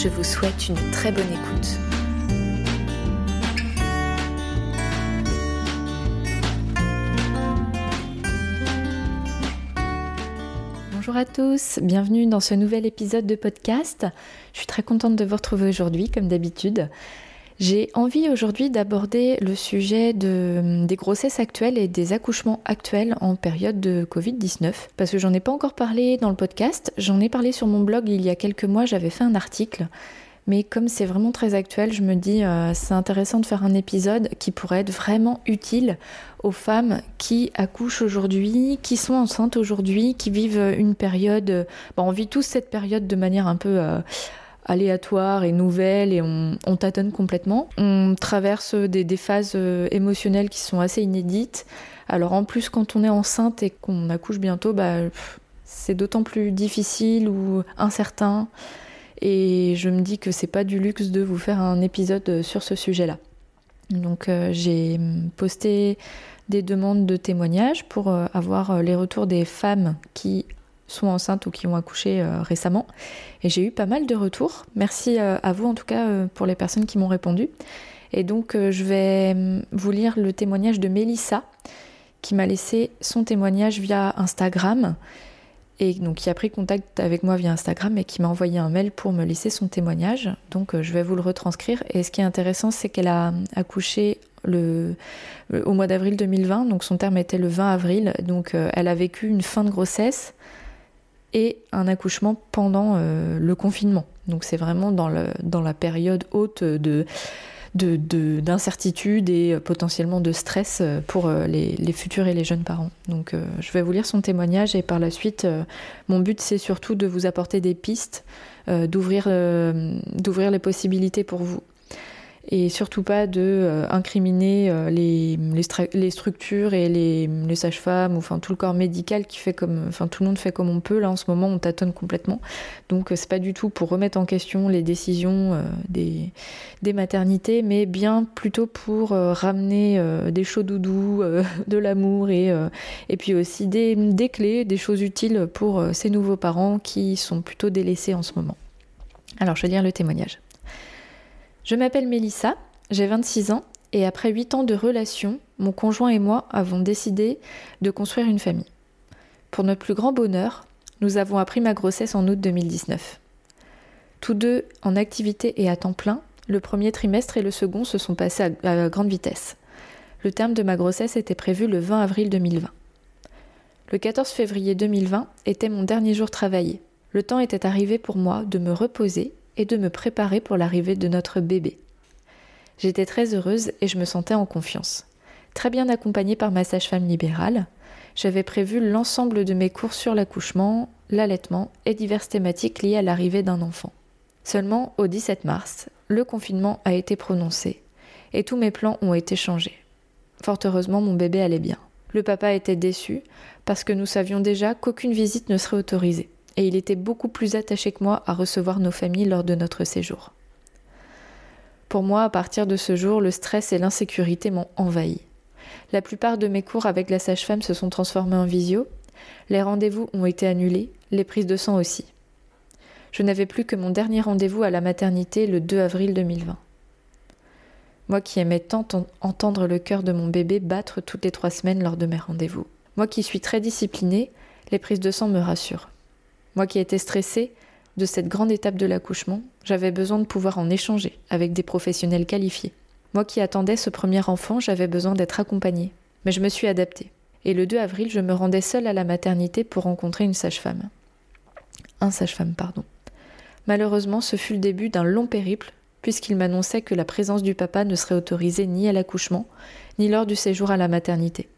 Je vous souhaite une très bonne écoute. Bonjour à tous, bienvenue dans ce nouvel épisode de podcast. Je suis très contente de vous retrouver aujourd'hui, comme d'habitude. J'ai envie aujourd'hui d'aborder le sujet de, des grossesses actuelles et des accouchements actuels en période de Covid-19. Parce que j'en ai pas encore parlé dans le podcast, j'en ai parlé sur mon blog il y a quelques mois, j'avais fait un article. Mais comme c'est vraiment très actuel, je me dis euh, c'est intéressant de faire un épisode qui pourrait être vraiment utile aux femmes qui accouchent aujourd'hui, qui sont enceintes aujourd'hui, qui vivent une période. Bon, on vit tous cette période de manière un peu euh, aléatoire et nouvelle et on, tâtonne complètement. On traverse des, phases euh, émotionnelles qui sont assez inédites. Alors en plus quand on est enceinte et qu'on accouche bientôt, bah, c'est d'autant plus difficile ou incertain. Et je me dis que c'est pas du luxe de vous faire un épisode sur ce sujet-là. Donc euh, j'ai posté des demandes de témoignages pour euh, avoir les retours des femmes qui sont enceintes ou qui ont accouché euh, récemment. Et j'ai eu pas mal de retours. Merci euh, à vous en tout cas euh, pour les personnes qui m'ont répondu. Et donc je vais mm, vous lire le témoignage de Mélissa qui m'a laissé son témoignage via Instagram et donc qui a pris contact avec moi via Instagram et qui m'a envoyé un mail pour me laisser son témoignage. Donc je vais vous le retranscrire. Et ce qui est intéressant, c'est qu'elle a accouché le, au mois d'avril 2020, donc son terme était le 20 avril. Donc elle a vécu une fin de grossesse et un accouchement pendant euh, le confinement. Donc c'est vraiment dans, la période haute de d'incertitude et euh, potentiellement de stress euh, pour les, les, futurs et les jeunes parents. Donc je vais vous lire son témoignage et par la suite, mon but c'est surtout de vous apporter des pistes, d'ouvrir les possibilités pour vous et surtout pas de euh, incriminer euh, les, les, structures et les, les sages-femmes ou enfin tout le corps médical qui fait comme enfin tout le monde fait comme on peut. Là en ce moment on tâtonne complètement. Donc euh, c'est pas du tout pour remettre en question les décisions des, des maternités mais bien plutôt pour ramener des chauds doudous de l'amour et, et puis aussi des, des clés des choses utiles pour ces nouveaux parents qui sont plutôt délaissés en ce moment. Alors je vais lire le témoignage je m'appelle Mélissa, j'ai 26 ans et après 8 ans de relation, mon conjoint et moi avons décidé de construire une famille. Pour notre plus grand bonheur, nous avons appris ma grossesse en août 2019. Tous deux en activité et à temps plein, le premier trimestre et le second se sont passés à, grande vitesse. Le terme de ma grossesse était prévu le 20 avril 2020. Le 14 février 2020 était mon dernier jour travaillé. Le temps était arrivé pour moi de me reposer et de me préparer pour l'arrivée de notre bébé. J'étais très heureuse et je me sentais en confiance. Très bien accompagnée par ma sage-femme libérale, j'avais prévu l'ensemble de mes cours sur l'accouchement, l'allaitement et diverses thématiques liées à l'arrivée d'un enfant. Seulement, au 17 mars, le confinement a été prononcé et tous mes plans ont été changés. Fort heureusement, mon bébé allait bien. Le papa était déçu parce que nous savions déjà qu'aucune visite ne serait autorisée et il était beaucoup plus attaché que moi à recevoir nos familles lors de notre séjour. Pour moi, à partir de ce jour, le stress et l'insécurité m'ont envahi. La plupart de mes cours avec la sage-femme se sont transformés en visio, les rendez-vous ont été annulés, les prises de sang aussi. Je n'avais plus que mon dernier rendez-vous à la maternité le 2 avril 2020. Moi qui aimais tant entendre le cœur de mon bébé battre toutes les trois semaines lors de mes rendez-vous. Moi qui suis très disciplinée, les prises de sang me rassurent. Moi qui étais stressée de cette grande étape de l'accouchement, j'avais besoin de pouvoir en échanger avec des professionnels qualifiés. Moi qui attendais ce premier enfant, j'avais besoin d'être accompagnée. Mais je me suis adaptée. Et le 2 avril, je me rendais seule à la maternité pour rencontrer une sage-femme. Un sage-femme, pardon. Malheureusement, ce fut le début d'un long périple, puisqu'il m'annonçait que la présence du papa ne serait autorisée ni à l'accouchement, ni lors du séjour à la maternité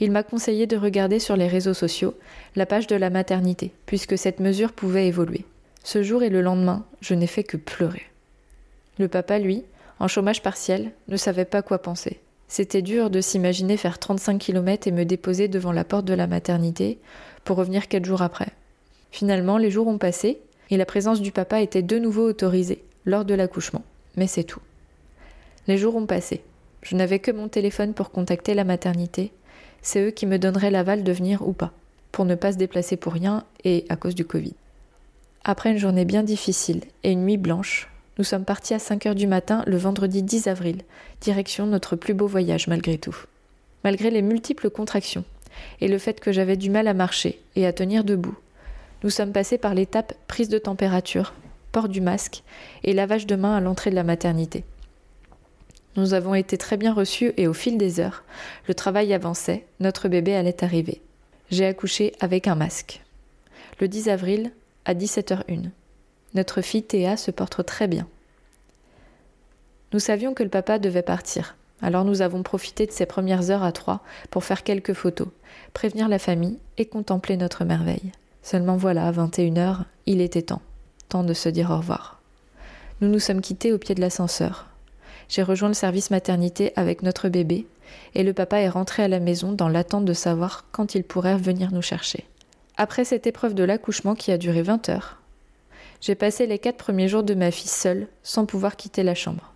il m'a conseillé de regarder sur les réseaux sociaux la page de la maternité, puisque cette mesure pouvait évoluer. Ce jour et le lendemain, je n'ai fait que pleurer. Le papa, lui, en chômage partiel, ne savait pas quoi penser. C'était dur de s'imaginer faire 35 km et me déposer devant la porte de la maternité pour revenir quatre jours après. Finalement, les jours ont passé et la présence du papa était de nouveau autorisée lors de l'accouchement. Mais c'est tout. Les jours ont passé. Je n'avais que mon téléphone pour contacter la maternité. C'est eux qui me donneraient l'aval de venir ou pas, pour ne pas se déplacer pour rien et à cause du Covid. Après une journée bien difficile et une nuit blanche, nous sommes partis à 5 heures du matin le vendredi 10 avril, direction notre plus beau voyage malgré tout. Malgré les multiples contractions et le fait que j'avais du mal à marcher et à tenir debout, nous sommes passés par l'étape prise de température, port du masque et lavage de main à l'entrée de la maternité. Nous avons été très bien reçus et au fil des heures, le travail avançait, notre bébé allait arriver. J'ai accouché avec un masque. Le 10 avril, à 17h01. Notre fille Théa se porte très bien. Nous savions que le papa devait partir, alors nous avons profité de ces premières heures à trois pour faire quelques photos, prévenir la famille et contempler notre merveille. Seulement voilà, à 21h, il était temps. Temps de se dire au revoir. Nous nous sommes quittés au pied de l'ascenseur. J'ai rejoint le service maternité avec notre bébé et le papa est rentré à la maison dans l'attente de savoir quand il pourrait venir nous chercher. Après cette épreuve de l'accouchement qui a duré 20 heures, j'ai passé les quatre premiers jours de ma fille seule, sans pouvoir quitter la chambre.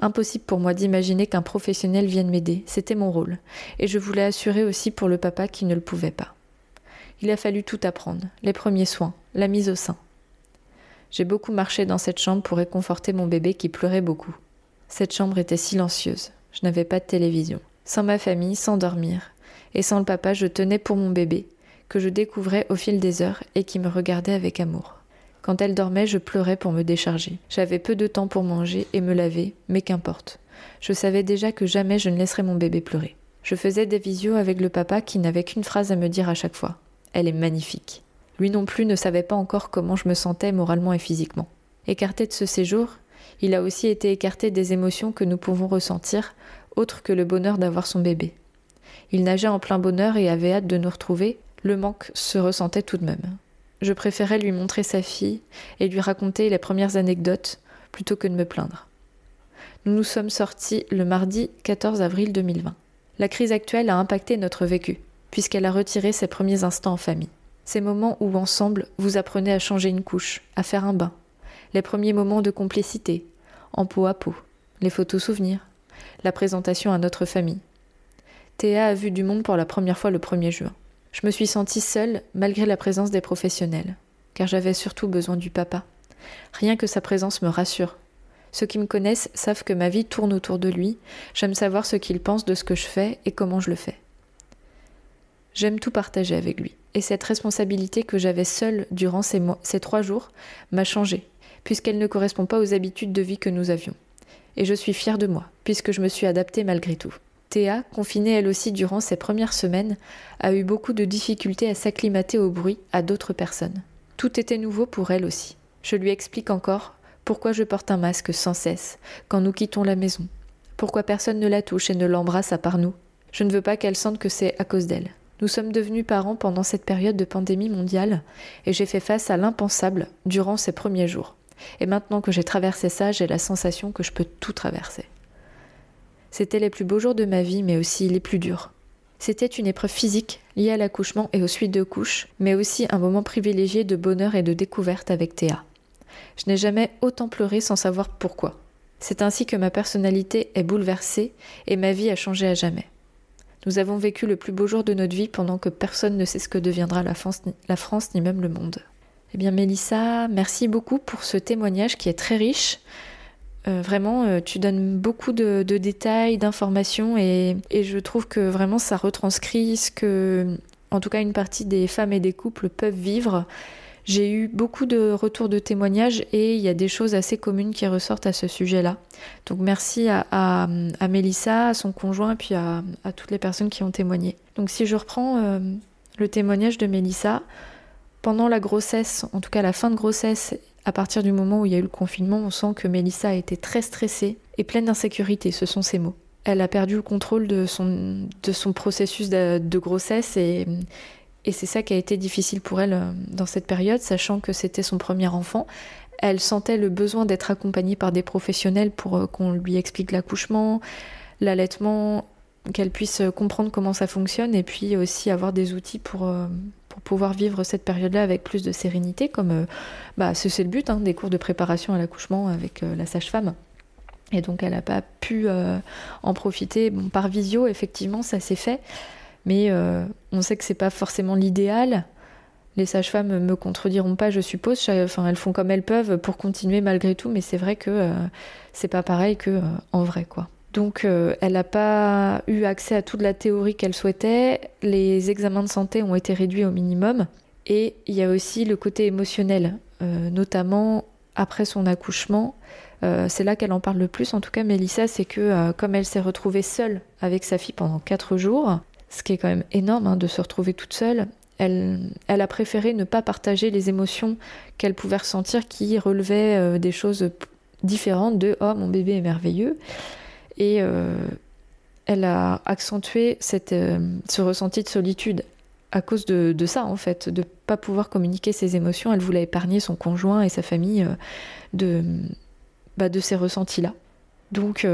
Impossible pour moi d'imaginer qu'un professionnel vienne m'aider, c'était mon rôle, et je voulais assurer aussi pour le papa qui ne le pouvait pas. Il a fallu tout apprendre, les premiers soins, la mise au sein. J'ai beaucoup marché dans cette chambre pour réconforter mon bébé qui pleurait beaucoup. Cette chambre était silencieuse, je n'avais pas de télévision. Sans ma famille, sans dormir, et sans le papa, je tenais pour mon bébé, que je découvrais au fil des heures et qui me regardait avec amour. Quand elle dormait, je pleurais pour me décharger. J'avais peu de temps pour manger et me laver, mais qu'importe. Je savais déjà que jamais je ne laisserais mon bébé pleurer. Je faisais des visios avec le papa qui n'avait qu'une phrase à me dire à chaque fois. Elle est magnifique. Lui non plus ne savait pas encore comment je me sentais moralement et physiquement. Écarté de ce séjour, il a aussi été écarté des émotions que nous pouvons ressentir, autres que le bonheur d'avoir son bébé. Il nageait en plein bonheur et avait hâte de nous retrouver, le manque se ressentait tout de même je préférais lui montrer sa fille et lui raconter les premières anecdotes plutôt que de me plaindre. Nous nous sommes sortis le mardi 14 avril 2020. La crise actuelle a impacté notre vécu, puisqu'elle a retiré ses premiers instants en famille. Ces moments où ensemble vous apprenez à changer une couche, à faire un bain, les premiers moments de complicité, en peau à peau, les photos souvenirs, la présentation à notre famille. Théa a vu du monde pour la première fois le 1er juin. Je me suis sentie seule malgré la présence des professionnels, car j'avais surtout besoin du papa. Rien que sa présence me rassure. Ceux qui me connaissent savent que ma vie tourne autour de lui, j'aime savoir ce qu'il pense de ce que je fais et comment je le fais. J'aime tout partager avec lui, et cette responsabilité que j'avais seule durant ces, ces trois jours m'a changé, puisqu'elle ne correspond pas aux habitudes de vie que nous avions. Et je suis fière de moi, puisque je me suis adaptée malgré tout. Théa, confinée elle aussi durant ses premières semaines, a eu beaucoup de difficultés à s'acclimater au bruit à d'autres personnes. Tout était nouveau pour elle aussi. Je lui explique encore pourquoi je porte un masque sans cesse quand nous quittons la maison. Pourquoi personne ne la touche et ne l'embrasse à part nous. Je ne veux pas qu'elle sente que c'est à cause d'elle. Nous sommes devenus parents pendant cette période de pandémie mondiale et j'ai fait face à l'impensable durant ces premiers jours. Et maintenant que j'ai traversé ça, j'ai la sensation que je peux tout traverser. C'étaient les plus beaux jours de ma vie, mais aussi les plus durs. C'était une épreuve physique liée à l'accouchement et aux suites de couches, mais aussi un moment privilégié de bonheur et de découverte avec Théa. Je n'ai jamais autant pleuré sans savoir pourquoi. C'est ainsi que ma personnalité est bouleversée et ma vie a changé à jamais. Nous avons vécu le plus beau jour de notre vie pendant que personne ne sait ce que deviendra la France, la France ni même le monde. Eh bien Mélissa, merci beaucoup pour ce témoignage qui est très riche. Euh, vraiment, euh, tu donnes beaucoup de, détails, d'informations et, je trouve que vraiment ça retranscrit ce que, en tout cas, une partie des femmes et des couples peuvent vivre. J'ai eu beaucoup de retours de témoignages et il y a des choses assez communes qui ressortent à ce sujet-là. Donc merci à, Mélissa, à son conjoint, puis à, toutes les personnes qui ont témoigné. Donc si je reprends euh, le témoignage de Mélissa, pendant la grossesse, en tout cas la fin de grossesse à partir du moment où il y a eu le confinement, on sent que Mélissa a été très stressée et pleine d'insécurité, ce sont ses mots. Elle a perdu le contrôle de son, de son processus de, grossesse et Et c'est ça qui a été difficile pour elle dans cette période, sachant que c'était son premier enfant. Elle sentait le besoin d'être accompagnée par des professionnels pour qu'on lui explique l'accouchement, l'allaitement, qu'elle puisse comprendre comment ça fonctionne et puis aussi avoir des outils pour, pour pouvoir vivre cette période-là avec plus de sérénité, comme euh, bah, c'est le but hein, des cours de préparation à l'accouchement avec euh, la sage-femme. Et donc elle n'a pas pu euh, en profiter. Bon, par visio, effectivement, ça s'est fait, mais on sait que c'est pas forcément l'idéal. Les sages-femmes me contrediront pas, je suppose. Enfin, elles font comme elles peuvent pour continuer malgré tout, mais c'est vrai que c'est pas pareil que en vrai, quoi. Donc euh, elle n'a pas eu accès à toute la théorie qu'elle souhaitait, les examens de santé ont été réduits au minimum, et il y a aussi le côté émotionnel, euh, notamment après son accouchement. Euh, c'est là qu'elle en parle le plus, en tout cas Mélissa, c'est que comme elle s'est retrouvée seule avec sa fille pendant 4 jours, ce qui est quand même énorme hein, de se retrouver toute seule, elle, elle, a préféré ne pas partager les émotions qu'elle pouvait ressentir qui relevaient des choses différentes de ⁇ Oh, mon bébé est merveilleux ⁇ et euh, elle a accentué cette, euh, ce ressenti de solitude à cause de, ça, en fait, de pas pouvoir communiquer ses émotions. Elle voulait épargner son conjoint et sa famille euh, de, bah, de ces ressentis-là. Donc,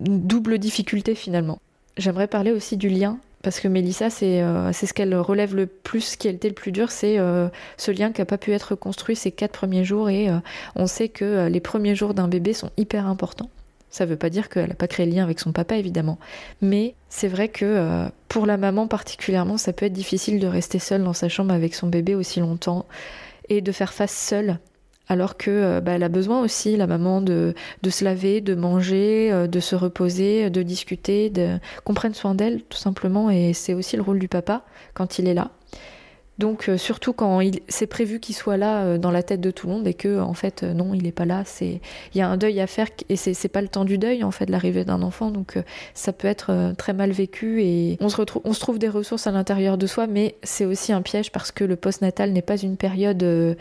double difficulté finalement. J'aimerais parler aussi du lien, parce que Mélissa, c'est ce qu'elle relève le plus, ce qui a été le plus dur, c'est ce lien qui n'a pas pu être construit ces quatre premiers jours. Et on sait que les premiers jours d'un bébé sont hyper importants. Ça ne veut pas dire qu'elle n'a pas créé le lien avec son papa, évidemment. Mais c'est vrai que euh, pour la maman particulièrement, ça peut être difficile de rester seule dans sa chambre avec son bébé aussi longtemps et de faire face seule. Alors que euh, bah, a besoin aussi, la maman, de, de se laver, de manger, euh, de se reposer, de discuter, de qu'on prenne soin d'elle, tout simplement. Et c'est aussi le rôle du papa quand il est là. Donc euh, surtout quand il c'est prévu qu'il soit là euh, dans la tête de tout le monde et que en fait euh, non il n'est pas là, c'est il y a un deuil à faire et c'est c'est pas le temps du deuil en fait l'arrivée d'un enfant donc ça peut être très mal vécu et on se retrouve on se trouve des ressources à l'intérieur de soi mais c'est aussi un piège parce que le postnatal n'est pas une période de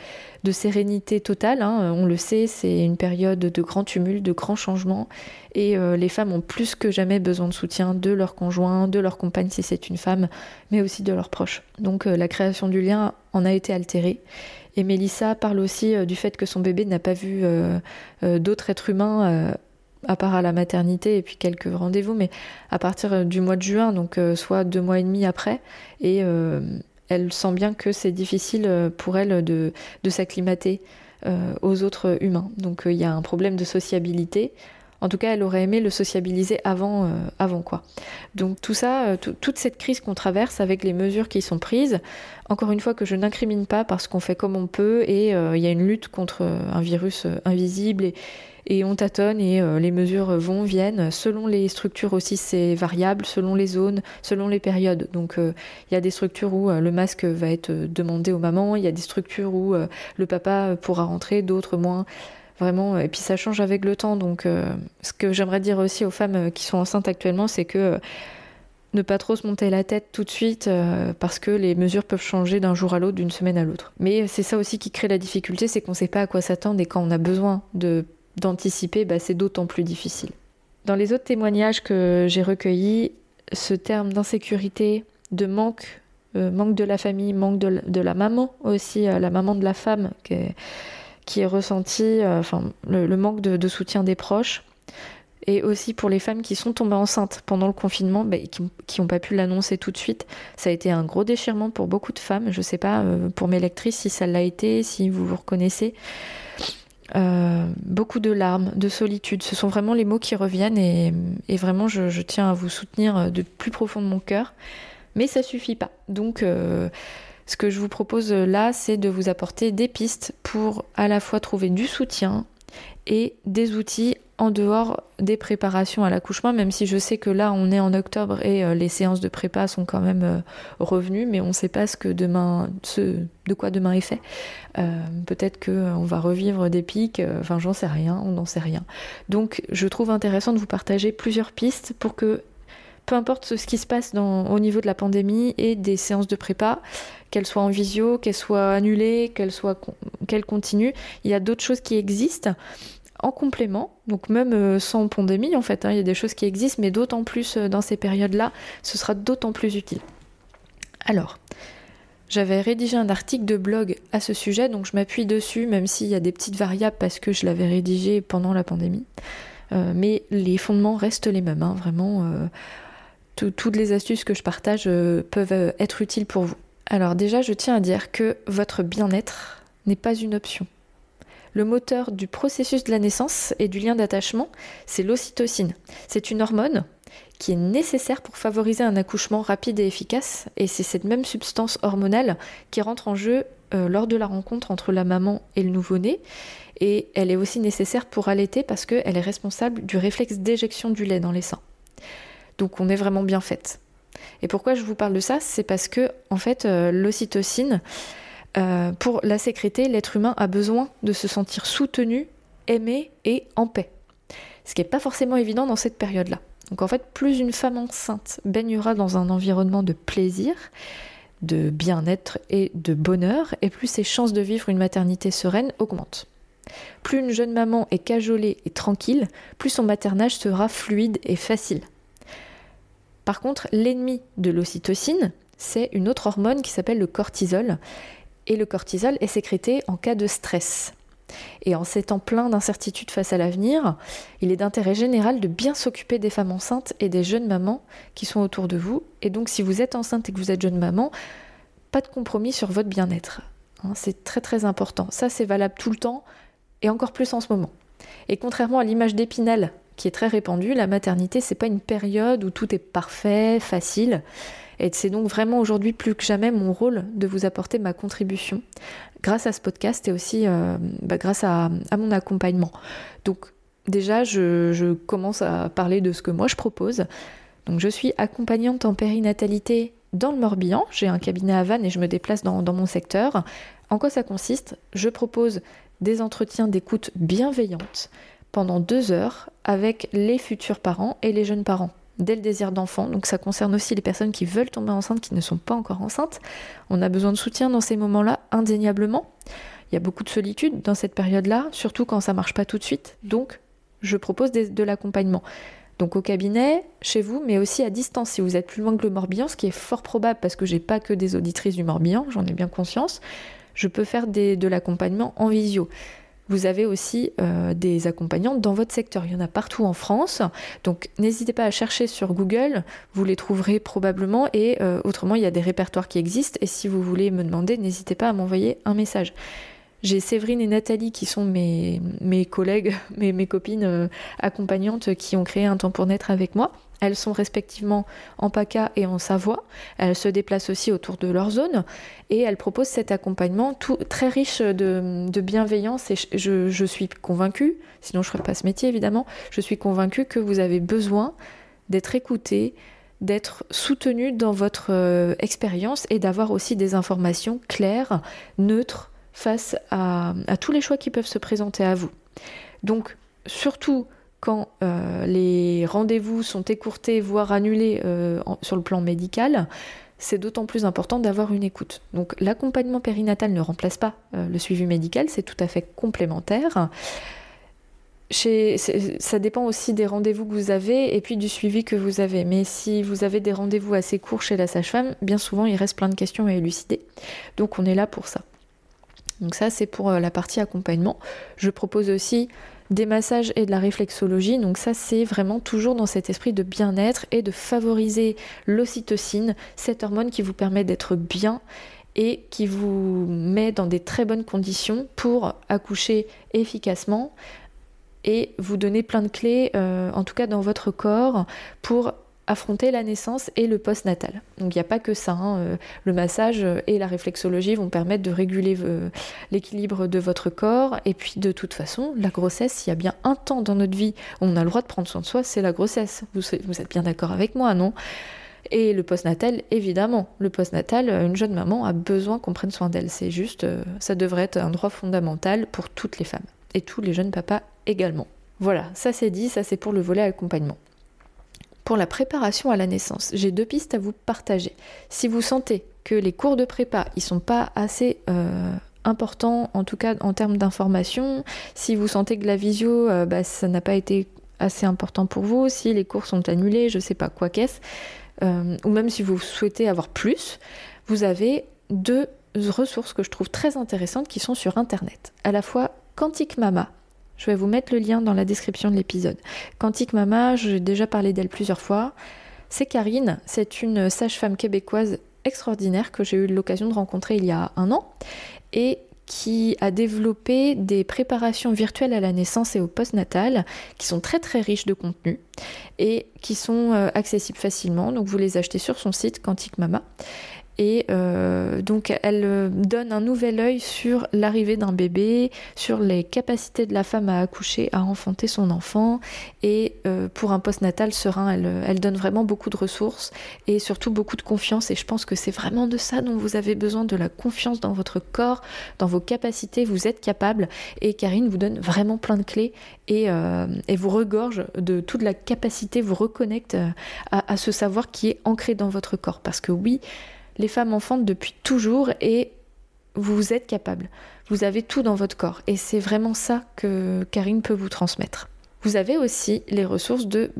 sérénité totale hein. on le sait c'est une période de grand tumulte de grands changements et les femmes ont plus que jamais besoin de soutien de leur conjoint, de leur compagne si c'est une femme, mais aussi de leurs proches. Donc la création du lien en a été altérée. Et Mélissa parle aussi euh, du fait que son bébé n'a pas vu d'autres êtres humains à part à la maternité et puis quelques rendez-vous, mais à partir du mois de juin, donc soit deux mois et demi après, et elle sent bien que c'est difficile pour elle de s'acclimater aux autres humains. Donc il y a un problème de sociabilité en tout cas, elle aurait aimé le sociabiliser avant, euh, avant quoi. Donc tout ça, euh, toute cette crise qu'on traverse avec les mesures qui sont prises, encore une fois que je n'incrimine pas parce qu'on fait comme on peut et euh, il y a une lutte contre un virus invisible et, et on tâtonne et les mesures vont, viennent. Selon les structures aussi, c'est variable, selon les zones, selon les périodes. Donc il y a des structures où le masque va être demandé aux mamans, il y a des structures où le papa pourra rentrer, d'autres moins. Vraiment, et puis ça change avec le temps. Donc, euh, ce que j'aimerais dire aussi aux femmes euh, qui sont enceintes actuellement, c'est que euh, ne pas trop se monter la tête tout de suite parce que les mesures peuvent changer d'un jour à l'autre, d'une semaine à l'autre. Mais c'est ça aussi qui crée la difficulté, c'est qu'on ne sait pas à quoi s'attendre et quand on a besoin d'anticiper, bah, c'est d'autant plus difficile. Dans les autres témoignages que j'ai recueillis, ce terme d'insécurité, de manque, manque de la famille, manque de, de la maman aussi, la maman de la femme, qui est qui est ressenti, euh, enfin, le, manque de, soutien des proches. Et aussi pour les femmes qui sont tombées enceintes pendant le confinement, bah, qui n'ont pas pu l'annoncer tout de suite. Ça a été un gros déchirement pour beaucoup de femmes. Je ne sais pas euh, pour mes lectrices si ça l'a été, si vous vous reconnaissez. Euh, beaucoup de larmes, de solitude. Ce sont vraiment les mots qui reviennent et, vraiment je, tiens à vous soutenir de plus profond de mon cœur. Mais ça suffit pas. Donc ce que je vous propose là, c'est de vous apporter des pistes pour à la fois trouver du soutien et des outils en dehors des préparations à l'accouchement, même si je sais que là on est en octobre et euh, les séances de prépa sont quand même euh, revenues, mais on ne sait pas ce que demain, ce, de quoi demain est fait. Euh, peut-être qu'on va revivre des pics, enfin j'en sais rien, on n'en sait rien. Donc je trouve intéressant de vous partager plusieurs pistes pour que peu importe ce qui se passe au niveau de la pandémie et des séances de prépa, qu'elles soient en visio, qu'elles soient annulées, qu'elles soient qu'elles continuent, il y a d'autres choses qui existent en complément, donc même euh, sans pandémie en fait, hein, il y a des choses qui existent, mais d'autant plus euh, dans ces périodes-là, ce sera d'autant plus utile. Alors, J'avais rédigé un article de blog à ce sujet, donc je m'appuie dessus, même s'il y a des petites variables parce que je l'avais rédigé pendant la pandémie. Euh, mais les fondements restent les mêmes, hein, vraiment. Toutes les astuces que je partage euh, peuvent être utiles pour vous. Alors déjà, je tiens à dire que votre bien-être n'est pas une option. Le moteur du processus de la naissance et du lien d'attachement, c'est l'ocytocine. C'est une hormone qui est nécessaire pour favoriser un accouchement rapide et efficace, et c'est cette même substance hormonale qui rentre en jeu lors de la rencontre entre la maman et le nouveau-né, et elle est aussi nécessaire pour allaiter parce qu'elle est responsable du réflexe d'éjection du lait dans les seins. Donc on est vraiment bien faite. Et pourquoi je vous parle de ça? C'est parce que en fait euh, l'ocytocine, euh, pour la sécréter, l'être humain a besoin de se sentir soutenu, aimé et en paix. Ce qui n'est pas forcément évident dans cette période-là. Donc en fait, plus une femme enceinte baignera dans un environnement de plaisir, de bien-être et de bonheur, et plus ses chances de vivre une maternité sereine augmentent. Plus une jeune maman est cajolée et tranquille, plus son maternage sera fluide et facile. Par contre, l'ennemi de l'ocytocine, c'est une autre hormone qui s'appelle le cortisol. Et le cortisol est sécrété en cas de stress. Et en ces temps pleins d'incertitudes face à l'avenir, il est d'intérêt général de bien s'occuper des femmes enceintes et des jeunes mamans qui sont autour de vous. Et donc si vous êtes enceinte et que vous êtes jeune maman, pas de compromis sur votre bien-être. Hein, c'est très très important. Ça c'est valable tout le temps, et encore plus en ce moment. Et contrairement à l'image d'Épinal, qui est très répandue, la maternité, c'est pas une période où tout est parfait, facile. Et c'est donc vraiment aujourd'hui plus que jamais mon rôle de vous apporter ma contribution grâce à ce podcast et aussi euh, bah, grâce à, mon accompagnement. Donc déjà, je, commence à parler de ce que moi je propose. Donc je suis accompagnante en périnatalité dans le Morbihan. J'ai un cabinet à Vannes et je me déplace dans, dans mon secteur. En quoi ça consiste? Je propose des entretiens d'écoute bienveillante pendant deux heures avec les futurs parents et les jeunes parents dès le désir d'enfant. Donc ça concerne aussi les personnes qui veulent tomber enceintes, qui ne sont pas encore enceintes. On a besoin de soutien dans ces moments-là, indéniablement. Il y a beaucoup de solitude dans cette période-là, surtout quand ça marche pas tout de suite. Donc je propose de l'accompagnement. Donc au cabinet, chez vous, mais aussi à distance si vous êtes plus loin que le Morbihan, ce qui est fort probable parce que j'ai pas que des auditrices du Morbihan, j'en ai bien conscience je peux faire de l'accompagnement en visio. Vous avez aussi euh, des accompagnants dans votre secteur. Il y en a partout en France. Donc n'hésitez pas à chercher sur Google. Vous les trouverez probablement. Et euh, autrement, il y a des répertoires qui existent. Et si vous voulez me demander, n'hésitez pas à m'envoyer un message. J'ai Séverine et Nathalie qui sont mes, mes collègues, mes, mes copines euh, accompagnantes qui ont créé un temps pour naître avec moi. Elles sont respectivement en PACA et en Savoie. Elles se déplacent aussi autour de leur zone et elles proposent cet accompagnement très riche de, bienveillance. Et je, suis convaincue, sinon je ne ferais pas ce métier évidemment, je suis convaincue que vous avez besoin d'être écouté, d'être soutenu dans votre euh, expérience et d'avoir aussi des informations claires, neutres face à tous les choix qui peuvent se présenter à vous. Donc, surtout, quand euh, les rendez-vous sont écourtés, voire annulés euh, sur le plan médical, c'est d'autant plus important d'avoir une écoute. Donc l'accompagnement périnatal ne remplace pas euh, le suivi médical, c'est tout à fait complémentaire. ça dépend aussi des rendez-vous que vous avez et puis du suivi que vous avez. Mais si vous avez des rendez-vous assez courts chez la sage-femme, bien souvent il reste plein de questions à élucider. Donc on est là pour ça. Donc ça c'est pour la partie accompagnement. Je propose aussi des massages et de la réflexologie. Donc ça, c'est vraiment toujours dans cet esprit de bien-être et de favoriser l'ocytocine, cette hormone qui vous permet d'être bien et qui vous met dans des très bonnes conditions pour accoucher efficacement et vous donner plein de clés, euh, en tout cas dans votre corps, pour affronter la naissance et le post-natal. Donc il n'y a pas que ça. Hein, euh, le massage et la réflexologie vont permettre de réguler euh, l'équilibre de votre corps. Et puis de toute façon, la grossesse, s'il y a bien un temps dans notre vie où on a le droit de prendre soin de soi, c'est la grossesse. Vous, êtes bien d'accord avec moi, non? Et le post-natal, évidemment. Le post-natal, une jeune maman a besoin qu'on prenne soin d'elle. C'est juste, euh, ça devrait être un droit fondamental pour toutes les femmes. Et tous les jeunes papas également. Voilà, ça c'est dit, ça c'est pour le volet accompagnement. Pour la préparation à la naissance, j'ai deux pistes à vous partager. Si vous sentez que les cours de prépa, ils sont pas assez euh, importants, en tout cas en termes d'information, si vous sentez que la visio, euh, bah, ça n'a pas été assez important pour vous, si les cours sont annulés, je sais pas quoi qu'est-ce, euh, ou même si vous souhaitez avoir plus, vous avez deux ressources que je trouve très intéressantes qui sont sur Internet. À la fois Quantique Mama. Je vais vous mettre le lien dans la description de l'épisode. Quantique Mama, j'ai déjà parlé d'elle plusieurs fois. C'est Karine, c'est une sage-femme québécoise extraordinaire que j'ai eu l'occasion de rencontrer il y a un an et qui a développé des préparations virtuelles à la naissance et au postnatal qui sont très très riches de contenu et qui sont euh, accessibles facilement. Donc vous les achetez sur son site Quantique Mama. Et euh, donc elle euh, donne un nouvel œil sur l'arrivée d'un bébé, sur les capacités de la femme à accoucher, à enfanter son enfant. Et euh, pour un postnatal serein, elle, donne vraiment beaucoup de ressources et surtout beaucoup de confiance. Et je pense que c'est vraiment de ça dont vous avez besoin, de la confiance dans votre corps, dans vos capacités. Vous êtes capable. Et Karine vous donne vraiment plein de clés et, vous regorge de toute la capacité, vous reconnecte à ce savoir qui est ancré dans votre corps. Parce que oui, les femmes enfantent depuis toujours et vous êtes capable. Vous avez tout dans votre corps et c'est vraiment ça que Karine peut vous transmettre. Vous avez aussi les ressources de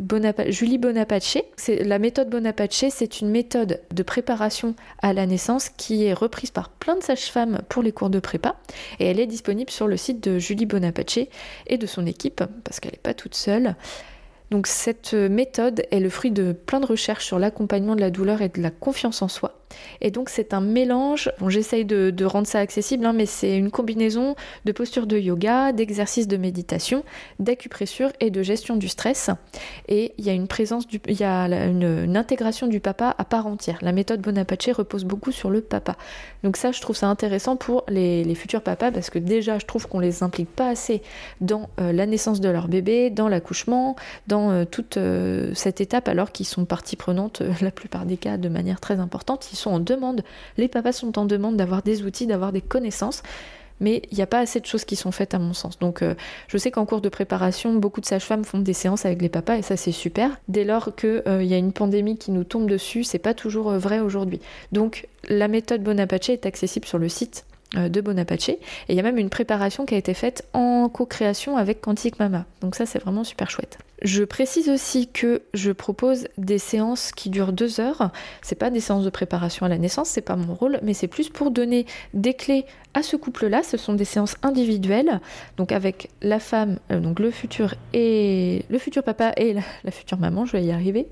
Julie Bonapace. La méthode Bonapace, c'est une méthode de préparation à la naissance qui est reprise par plein de sages-femmes pour les cours de prépa. Et elle est disponible sur le site de Julie Bonapace et de son équipe, parce qu'elle n'est pas toute seule. Donc cette méthode est le fruit de plein de recherches sur l'accompagnement de la douleur et de la confiance en soi. Et donc c'est un mélange, j'essaye de, rendre ça accessible, hein, mais c'est une combinaison de postures de yoga, d'exercices de méditation, d'acupressure et de gestion du stress. Et il y a une présence, du, il y a une, intégration du papa à part entière. La méthode Bonaparte repose beaucoup sur le papa. Donc ça, je trouve ça intéressant pour les, futurs papas parce que déjà, je trouve qu'on les implique pas assez dans euh, la naissance de leur bébé, dans l'accouchement, dans euh, toute euh, cette étape alors qu'ils sont partie prenante la plupart des cas de manière très importante. Sont en demande, les papas sont en demande d'avoir des outils, d'avoir des connaissances mais il n'y a pas assez de choses qui sont faites à mon sens. Donc je sais qu'en cours de préparation, beaucoup de sages-femmes font des séances avec les papas et ça c'est super. Dès lors qu'il y a une pandémie qui nous tombe dessus, c'est pas toujours vrai aujourd'hui. Donc la méthode Bonaparte est accessible sur le site euh, de Bonaparte. Et il y a même une préparation qui a été faite en co-création avec Quantique Mama. Donc ça, c'est vraiment super chouette. Je précise aussi que je propose des séances qui durent deux heures. C'est pas des séances de préparation à la naissance, c'est pas mon rôle, mais c'est plus pour donner des clés à ce couple-là. Ce sont des séances individuelles, donc avec la femme, euh, donc le futur et le futur papa et la future maman. Je vais y arriver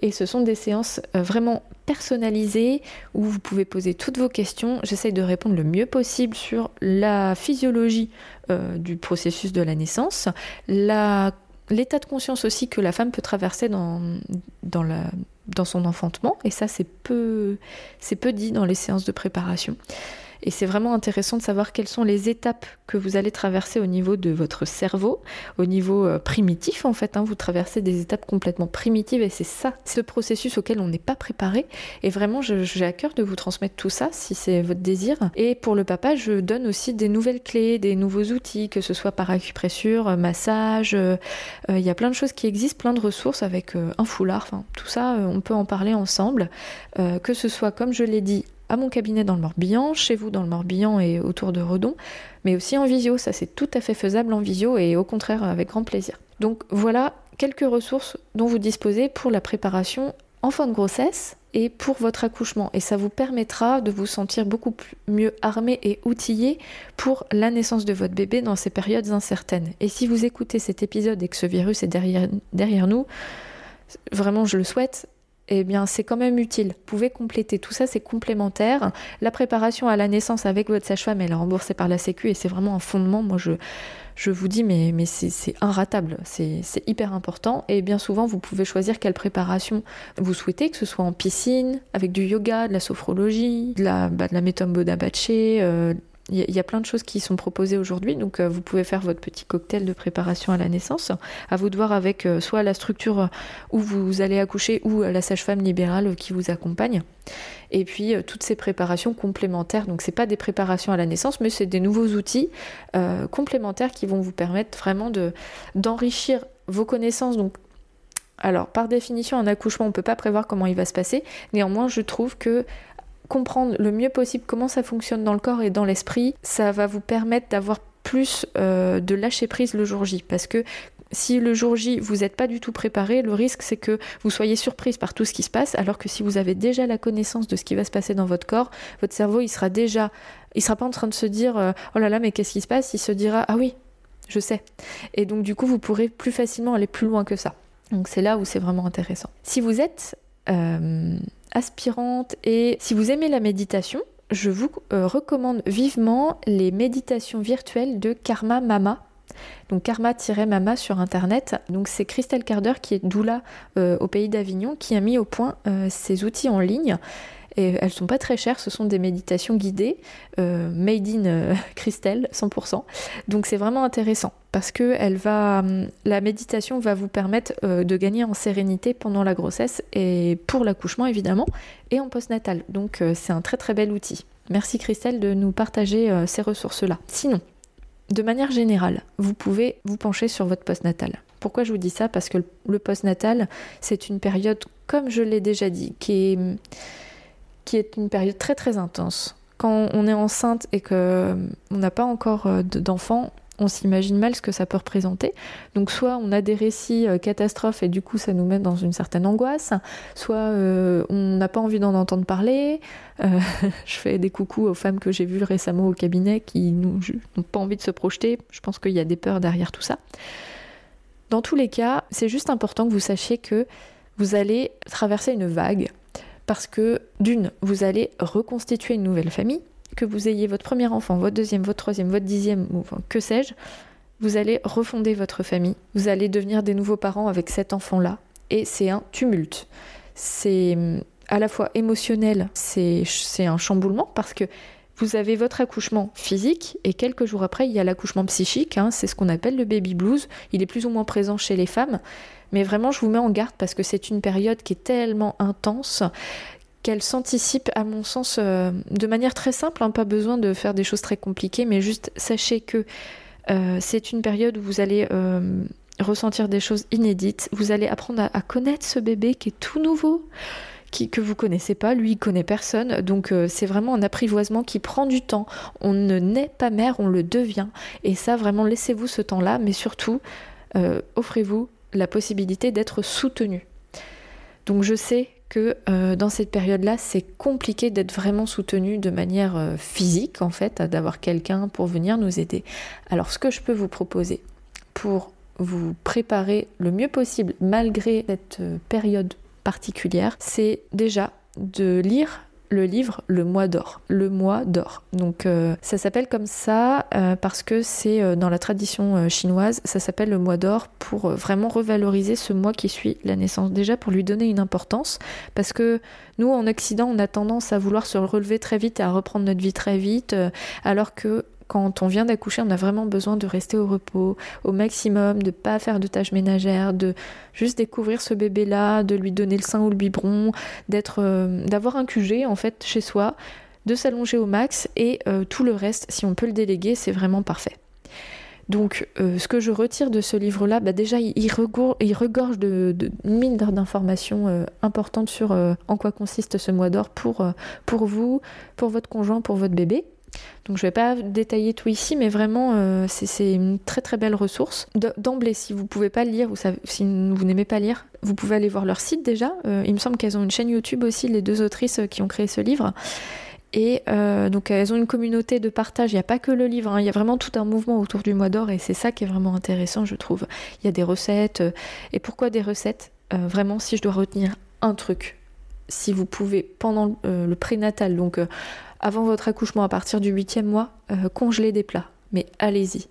et ce sont des séances euh, vraiment personnalisées où vous pouvez poser toutes vos questions. J'essaye de répondre le mieux possible sur la physiologie euh, du processus de la naissance, l'état de conscience aussi que la femme peut traverser dans, son enfantement, et ça c'est peu, c'est peu dit dans les séances de préparation. Et c'est vraiment intéressant de savoir quelles sont les étapes que vous allez traverser au niveau de votre cerveau, au niveau euh, primitif en fait. Hein. vous traversez des étapes complètement primitives et c'est ça, ce processus auquel on n'est pas préparé. Et vraiment, j'ai à cœur de vous transmettre tout ça si c'est votre désir. Et pour le papa, je donne aussi des nouvelles clés, des nouveaux outils, que ce soit par acupressure, massage. Euh, euh, il y a plein de choses qui existent, plein de ressources avec un foulard. Tout ça, on peut en parler ensemble. que ce soit, comme je l'ai dit, à mon cabinet dans le Morbihan, chez vous dans le Morbihan et autour de Redon, mais aussi en visio. Ça, c'est tout à fait faisable en visio et au contraire avec grand plaisir. Donc voilà quelques ressources dont vous disposez pour la préparation en fin de grossesse et pour votre accouchement. Et ça vous permettra de vous sentir beaucoup mieux armé et outillé pour la naissance de votre bébé dans ces périodes incertaines. Et si vous écoutez cet épisode et que ce virus est derrière, derrière nous, vraiment je le souhaite, eh bien c'est quand même utile. Vous pouvez compléter tout ça, c'est complémentaire. La préparation à la naissance avec votre sage-femme, elle est remboursée par la Sécu et c'est vraiment un fondement. Moi, je, je vous dis, mais, mais c'est inratable, c'est hyper important. Et bien souvent, vous pouvez choisir quelle préparation vous souhaitez, que ce soit en piscine, avec du yoga, de la sophrologie, de la, bah, de la méthode Bodabache, euh, il y, a plein de choses qui sont proposées aujourd'hui, donc euh, vous pouvez faire votre petit cocktail de préparation à la naissance. À vous de voir avec euh, soit la structure où vous allez accoucher ou la sage-femme libérale qui vous accompagne. Et puis euh, toutes ces préparations complémentaires. Donc c'est pas des préparations à la naissance, mais c'est des nouveaux outils complémentaires qui vont vous permettre vraiment de d'enrichir vos connaissances. Donc alors, par définition, un accouchement, on ne peut pas prévoir comment il va se passer. Néanmoins, je trouve que comprendre le mieux possible comment ça fonctionne dans le corps et dans l'esprit, ça va vous permettre d'avoir plus euh, de lâcher prise le jour J. Parce que si le jour J, vous n'êtes pas du tout préparé, le risque c'est que vous soyez surprise par tout ce qui se passe, alors que si vous avez déjà la connaissance de ce qui va se passer dans votre corps, votre cerveau, il sera déjà, il sera pas en train de se dire, euh, oh là là, mais qu'est-ce qui se passe? Il se dira, ah oui, je sais. Et donc du coup, vous pourrez plus facilement aller plus loin que ça. Donc c'est là où c'est vraiment intéressant. Si vous êtes euh, aspirante et si vous aimez la méditation, je vous euh, recommande vivement les méditations virtuelles de Karma Mama. Donc karma-mama sur internet. Donc c'est Christelle Carder qui est doula euh, au pays d'Avignon qui a mis au point ces outils en ligne et elles sont pas très chères, ce sont des méditations guidées, euh, made in euh, Christelle, 100%. Donc c'est vraiment intéressant parce que hum, la méditation va vous permettre euh, de gagner en sérénité pendant la grossesse et pour l'accouchement évidemment et en postnatal. Donc c'est un très très bel outil. Merci Christelle de nous partager ces ressources-là. Sinon, de manière générale, vous pouvez vous pencher sur votre postnatal. Pourquoi je vous dis ça? Parce que le postnatal, c'est une période, comme je l'ai déjà dit, qui est hum, qui est une période très très intense. Quand on est enceinte et qu'on euh, n'a pas encore euh, d'enfants, on s'imagine mal ce que ça peut représenter. Donc soit on a des récits euh, catastrophes et du coup ça nous met dans une certaine angoisse, soit on n'a pas envie d'en entendre parler. je fais des coucous aux femmes que j'ai vues récemment au cabinet qui n'ont pas envie de se projeter. Je pense qu'il y a des peurs derrière tout ça. Dans tous les cas, c'est juste important que vous sachiez que vous allez traverser une vague parce que d'une, vous allez reconstituer une nouvelle famille, que vous ayez votre premier enfant, votre deuxième, votre troisième, votre dixième, ou que sais-je, vous allez refonder votre famille, vous allez devenir des nouveaux parents avec cet enfant-là, et c'est un tumulte. C'est hum, à la fois émotionnel, c'est un chamboulement, parce que vous avez votre accouchement physique et quelques jours après, il y a l'accouchement psychique, hein, c'est ce qu'on appelle le baby blues. Il est plus ou moins présent chez les femmes, mais vraiment, je vous mets en garde parce que c'est une période qui est tellement intense qu'elle s'anticipe, à mon sens, euh, de manière très simple. Hein, pas besoin de faire des choses très compliquées, mais juste sachez que euh, c'est une période où vous allez euh, ressentir des choses inédites. Vous allez apprendre à, connaître ce bébé qui est tout nouveau. Que vous connaissez pas, lui il connaît personne, donc c'est vraiment un apprivoisement qui prend du temps. On ne naît pas mère, on le devient, et ça vraiment laissez-vous ce temps-là, mais surtout offrez-vous la possibilité d'être soutenu. Donc je sais que euh, dans cette période-là, c'est compliqué d'être vraiment soutenu de manière euh, physique, en fait, d'avoir quelqu'un pour venir nous aider. Alors ce que je peux vous proposer pour vous préparer le mieux possible malgré cette euh, période particulière, c'est déjà de lire le livre Le mois d'or. Le mois d'or. Donc euh, ça s'appelle comme ça euh, parce que c'est euh, dans la tradition chinoise, ça s'appelle le mois d'or pour vraiment revaloriser ce mois qui suit la naissance. Déjà pour lui donner une importance parce que nous en Occident on a tendance à vouloir se relever très vite et à reprendre notre vie très vite alors que quand on vient d'accoucher, on a vraiment besoin de rester au repos au maximum, de pas faire de tâches ménagères, de juste découvrir ce bébé-là, de lui donner le sein ou le biberon, d'être, euh, d'avoir un QG en fait chez soi, de s'allonger au max et euh, tout le reste, si on peut le déléguer, c'est vraiment parfait. Donc, euh, ce que je retire de ce livre-là, bah déjà, il, regorge, de, de mine d'informations importantes sur en quoi consiste ce mois d'or pour, pour vous, pour votre conjoint, pour votre bébé. Donc je ne vais pas détailler tout ici, mais vraiment euh, c'est une très très belle ressource. D'emblée, si vous ne pouvez pas lire ou si vous n'aimez pas lire, vous pouvez aller voir leur site déjà. Euh, il me semble qu'elles ont une chaîne YouTube aussi, les deux autrices qui ont créé ce livre. Et euh, donc elles ont une communauté de partage, il n'y a pas que le livre, hein. il y a vraiment tout un mouvement autour du mois d'or et c'est ça qui est vraiment intéressant je trouve. Il y a des recettes. et pourquoi des recettes? Vraiment si je dois retenir un truc, si vous pouvez pendant le prénatal, donc avant votre accouchement, à partir du huitième mois, euh, congeler des plats. Mais allez-y.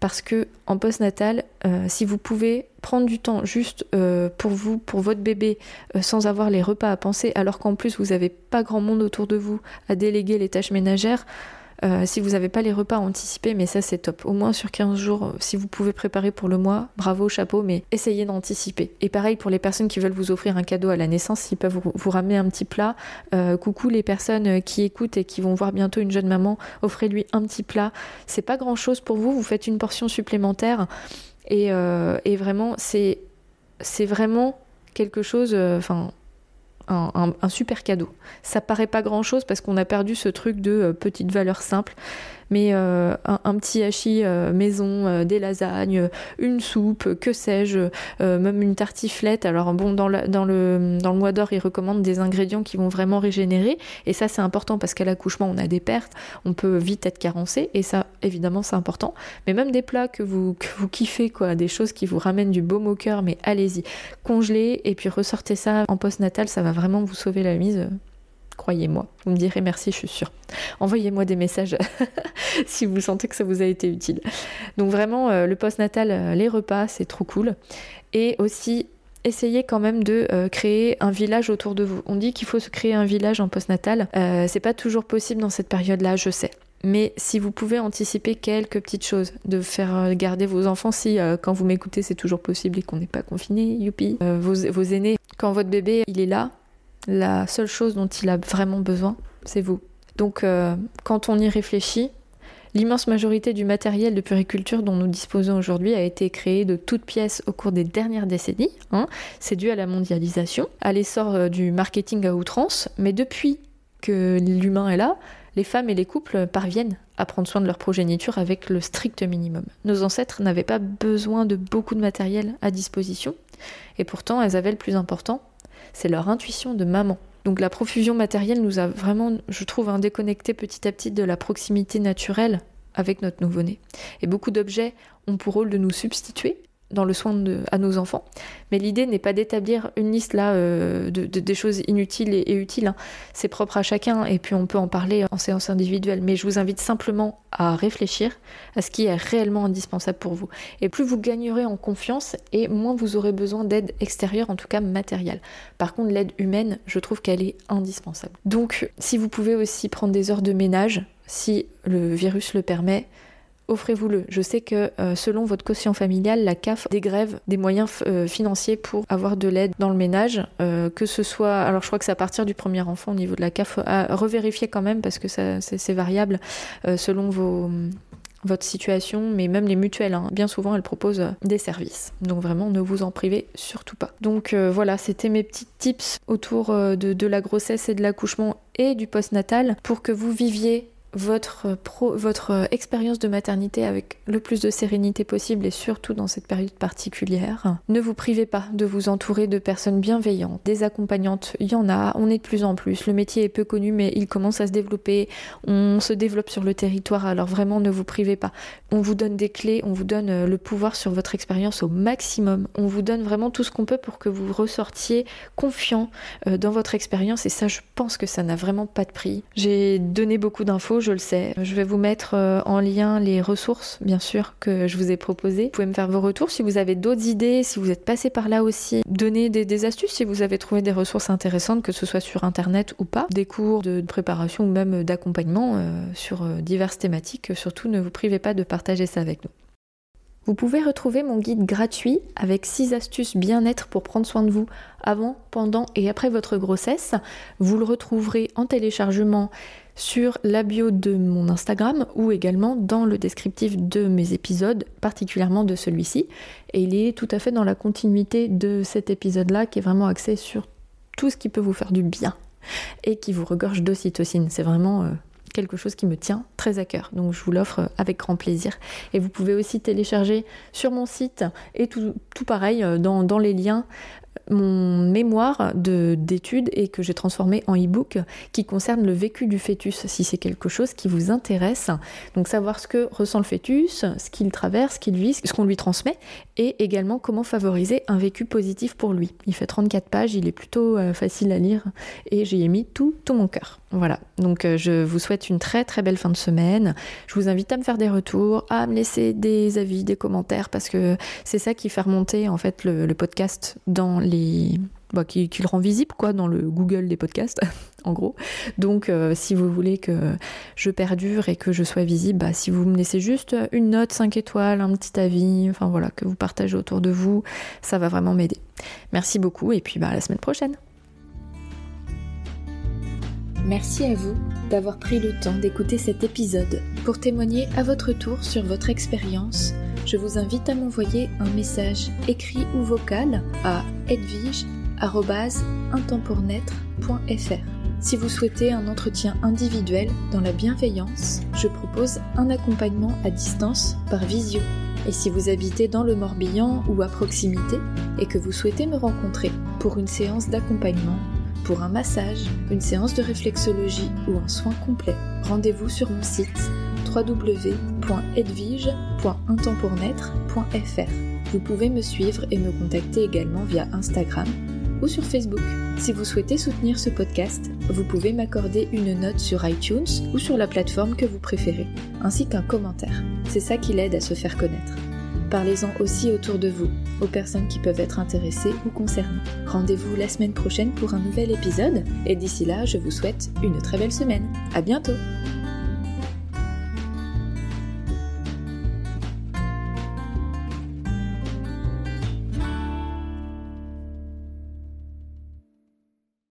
Parce que en postnatal, euh, si vous pouvez prendre du temps juste euh, pour vous, pour votre bébé, sans avoir les repas à penser, alors qu'en plus vous n'avez pas grand monde autour de vous à déléguer les tâches ménagères, euh, si vous n'avez pas les repas anticipés, mais ça c'est top. Au moins sur 15 jours, euh, si vous pouvez préparer pour le mois, bravo, chapeau, mais essayez d'anticiper. Et pareil pour les personnes qui veulent vous offrir un cadeau à la naissance, ils peuvent vous, ramener un petit plat. Euh, coucou les personnes qui écoutent et qui vont voir bientôt une jeune maman, offrez-lui un petit plat. C'est pas grand chose pour vous, vous faites une portion supplémentaire. Et, et vraiment, c'est vraiment quelque chose. Un, super cadeau. Ça paraît pas grand chose parce qu'on a perdu ce truc de euh, petite valeur simple, mais un, petit hachis maison, des lasagnes, une soupe, que sais-je, même une tartiflette. Alors bon, dans, le, dans mois d'or, ils recommandent des ingrédients qui vont vraiment régénérer. Et ça, c'est important parce qu'à l'accouchement, on a des pertes, on peut vite être carencé. Et ça, évidemment, c'est important. Mais même des plats que vous, que vous kiffez, quoi, des choses qui vous ramènent du baume au cœur, mais allez-y, congelez et puis ressortez ça en post-natal, ça va vraiment vous sauver la mise. Croyez-moi, vous me direz merci, je suis sûre. Envoyez-moi des messages si vous sentez que ça vous a été utile. Donc vraiment, euh, le post-natal, euh, les repas, c'est trop cool. Et aussi, essayez quand même de euh, créer un village autour de vous. On dit qu'il faut se créer un village en post-natal. c'est pas toujours possible dans cette période-là, je sais. Mais si vous pouvez anticiper quelques petites choses, de faire garder vos enfants, si quand vous m'écoutez c'est toujours possible et qu'on n'est pas confiné, youpi, vos, vos aînés, quand votre bébé il est là, la seule chose dont il a vraiment besoin, c'est vous. Donc quand on y réfléchit, L'immense majorité du matériel de puriculture dont nous disposons aujourd'hui a été créé de toutes pièces au cours des dernières décennies. Hein. C'est dû à la mondialisation, à l'essor du marketing à outrance, mais depuis que l'humain est là, les femmes et les couples parviennent à prendre soin de leur progéniture avec le strict minimum. Nos ancêtres n'avaient pas besoin de beaucoup de matériel à disposition, et pourtant elles avaient le plus important, c'est leur intuition de maman. Donc la profusion matérielle nous a vraiment, je trouve, un déconnecté petit à petit de la proximité naturelle avec notre nouveau-né. Et beaucoup d'objets ont pour rôle de nous substituer, dans le soin à nos enfants. Mais l'idée n'est pas d'établir une liste là euh, de, des choses inutiles et, utiles. Hein. C'est propre à chacun et puis on peut en parler en séance individuelle. Mais je vous invite simplement à réfléchir à ce qui est réellement indispensable pour vous. Et plus vous gagnerez en confiance et moins vous aurez besoin d'aide extérieure, en tout cas matérielle. Par contre, l'aide humaine, je trouve qu'elle est indispensable. Donc, si vous pouvez aussi prendre des heures de ménage, si le virus le permet, offrez-vous-le. Je sais que euh, selon votre quotient familial, la CAF dégrève des moyens euh, financiers pour avoir de l'aide dans le ménage, euh, que ce soit, alors je crois que c'est à partir du premier enfant au niveau de la CAF, à revérifier quand même parce que c'est variable selon vos, votre situation, mais même les mutuelles, hein. bien souvent elles proposent des services. Donc vraiment, ne vous en privez surtout pas. Donc voilà, c'était mes petits tips autour de, de la grossesse et de l'accouchement et du postnatal pour que vous viviez votre, votre expérience de maternité avec le plus de sérénité possible et surtout dans cette période particulière. Ne vous privez pas de vous entourer de personnes bienveillantes, des accompagnantes, il y en a, on est de plus en plus. Le métier est peu connu mais il commence à se développer, on se développe sur le territoire alors vraiment ne vous privez pas. On vous donne des clés, on vous donne euh, le pouvoir sur votre expérience au maximum. On vous donne vraiment tout ce qu'on peut pour que vous ressortiez confiant euh, dans votre expérience et ça je pense que ça n'a vraiment pas de prix. J'ai donné beaucoup d'infos, je le sais. Je vais vous mettre euh, en lien les ressources, bien sûr, que je vous ai proposées. Vous pouvez me faire vos retours si vous avez d'autres idées, si vous êtes passé par là aussi. Donnez des, astuces si vous avez trouvé des ressources intéressantes, que ce soit sur Internet ou pas. Des cours de, préparation ou même d'accompagnement euh, sur euh, diverses thématiques. Surtout, ne vous privez pas de partager ça avec nous. Vous pouvez retrouver mon guide gratuit avec 6 astuces bien-être pour prendre soin de vous avant, pendant et après votre grossesse. Vous le retrouverez en téléchargement sur la bio de mon Instagram ou également dans le descriptif de mes épisodes, particulièrement de celui-ci. Et il est tout à fait dans la continuité de cet épisode-là qui est vraiment axé sur tout ce qui peut vous faire du bien et qui vous regorge d'ocytocine. C'est vraiment euh, quelque chose qui me tient très à cœur. Donc je vous l'offre avec grand plaisir. Et vous pouvez aussi télécharger sur mon site et tout, pareil euh, dans, les liens mon mémoire d'études et que j'ai transformé en e-book qui concerne le vécu du fœtus, si c'est quelque chose qui vous intéresse. Donc savoir ce que ressent le fœtus, ce qu'il traverse, ce qu'il vit, ce qu'on lui transmet, et également comment favoriser un vécu positif pour lui. Il fait 34 pages, il est plutôt euh, facile à lire et j'y ai mis tout, tout mon cœur. Voilà, donc euh, je vous souhaite une très très belle fin de semaine. Je vous invite à me faire des retours, à me laisser des avis, des commentaires, parce que c'est ça qui fait remonter en fait le, podcast dans les bah, qui, le rend visible quoi dans le Google des podcasts en gros. Donc euh, si vous voulez que je perdure et que je sois visible bah, si vous me laissez juste une note 5 étoiles un petit avis enfin voilà que vous partagez autour de vous ça va vraiment m'aider. Merci beaucoup et puis bah, à la semaine prochaine Merci à vous d'avoir pris le temps d'écouter cet épisode. Pour témoigner à votre tour sur votre expérience, je vous invite à m'envoyer un message écrit ou vocal à edwige.intempournaître.fr. Si vous souhaitez un entretien individuel dans la bienveillance, je propose un accompagnement à distance par visio. Et si vous habitez dans le Morbihan ou à proximité et que vous souhaitez me rencontrer pour une séance d'accompagnement, pour un massage, une séance de réflexologie ou un soin complet, rendez-vous sur mon site www.edvige.untempournaître.fr. Vous pouvez me suivre et me contacter également via Instagram ou sur Facebook. Si vous souhaitez soutenir ce podcast, vous pouvez m'accorder une note sur iTunes ou sur la plateforme que vous préférez, ainsi qu'un commentaire. C'est ça qui l'aide à se faire connaître. Parlez-en aussi autour de vous, aux personnes qui peuvent être intéressées ou concernées. Rendez-vous la semaine prochaine pour un nouvel épisode, et d'ici là, je vous souhaite une très belle semaine. À bientôt!